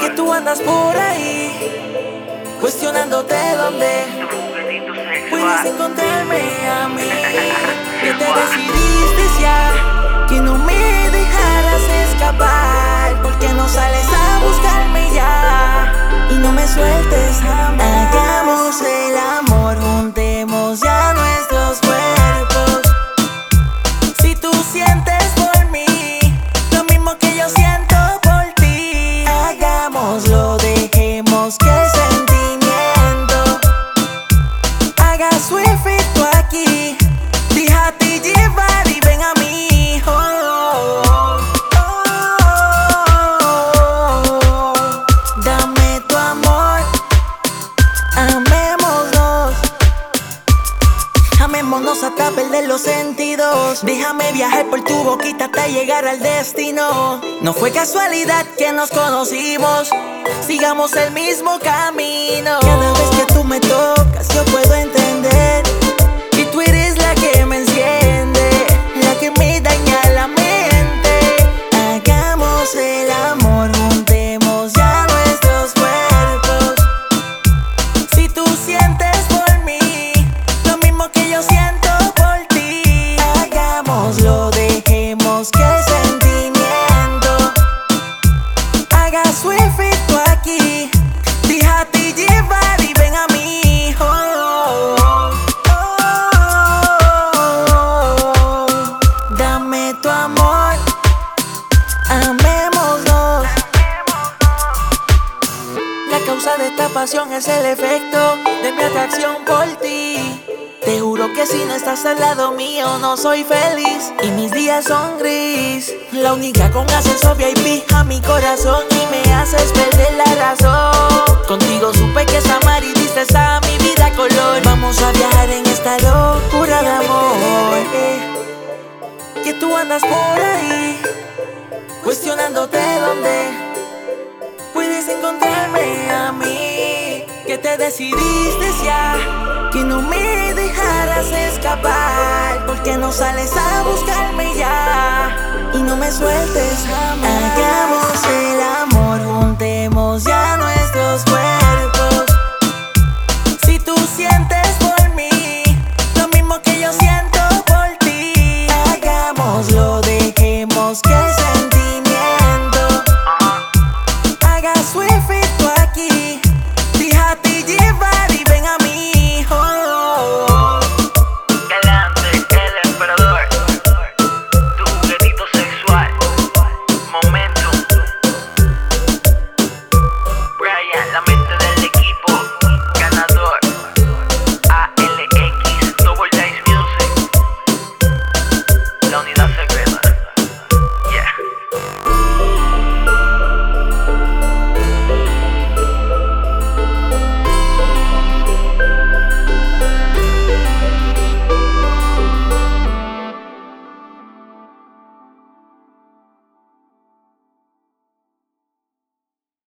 que tú andas por ahí cuestionándote dónde puedes encontrarme a mí. Que te decidiste ya que no me dejarás escapar porque no sales a Amémonos hasta perder los sentidos. Déjame viajar por tu boquita hasta llegar al destino. No fue casualidad que nos conocimos. Sigamos el mismo camino. Cada vez que tú me tocas, que el sentimiento haga su efecto aquí. Déjate llevar y ven a mí. Oh, oh, oh. Dame tu amor, amémonos. La causa de esta pasión es el efecto de mi atracción por ti. Te juro que si no estás al lado mío no soy feliz y mis días son gris. La única con acceso VIP a mi corazón y me haces perder la razón. Contigo supe que es amar y diste a mi vida color. Vamos a viajar en esta locura de amor. Que tú andas por ahí cuestionándote dónde puedes encontrarme a mí. Que te decidiste ya, que no me escapar. Porque no sales a buscarme ya y no me sueltes jamás.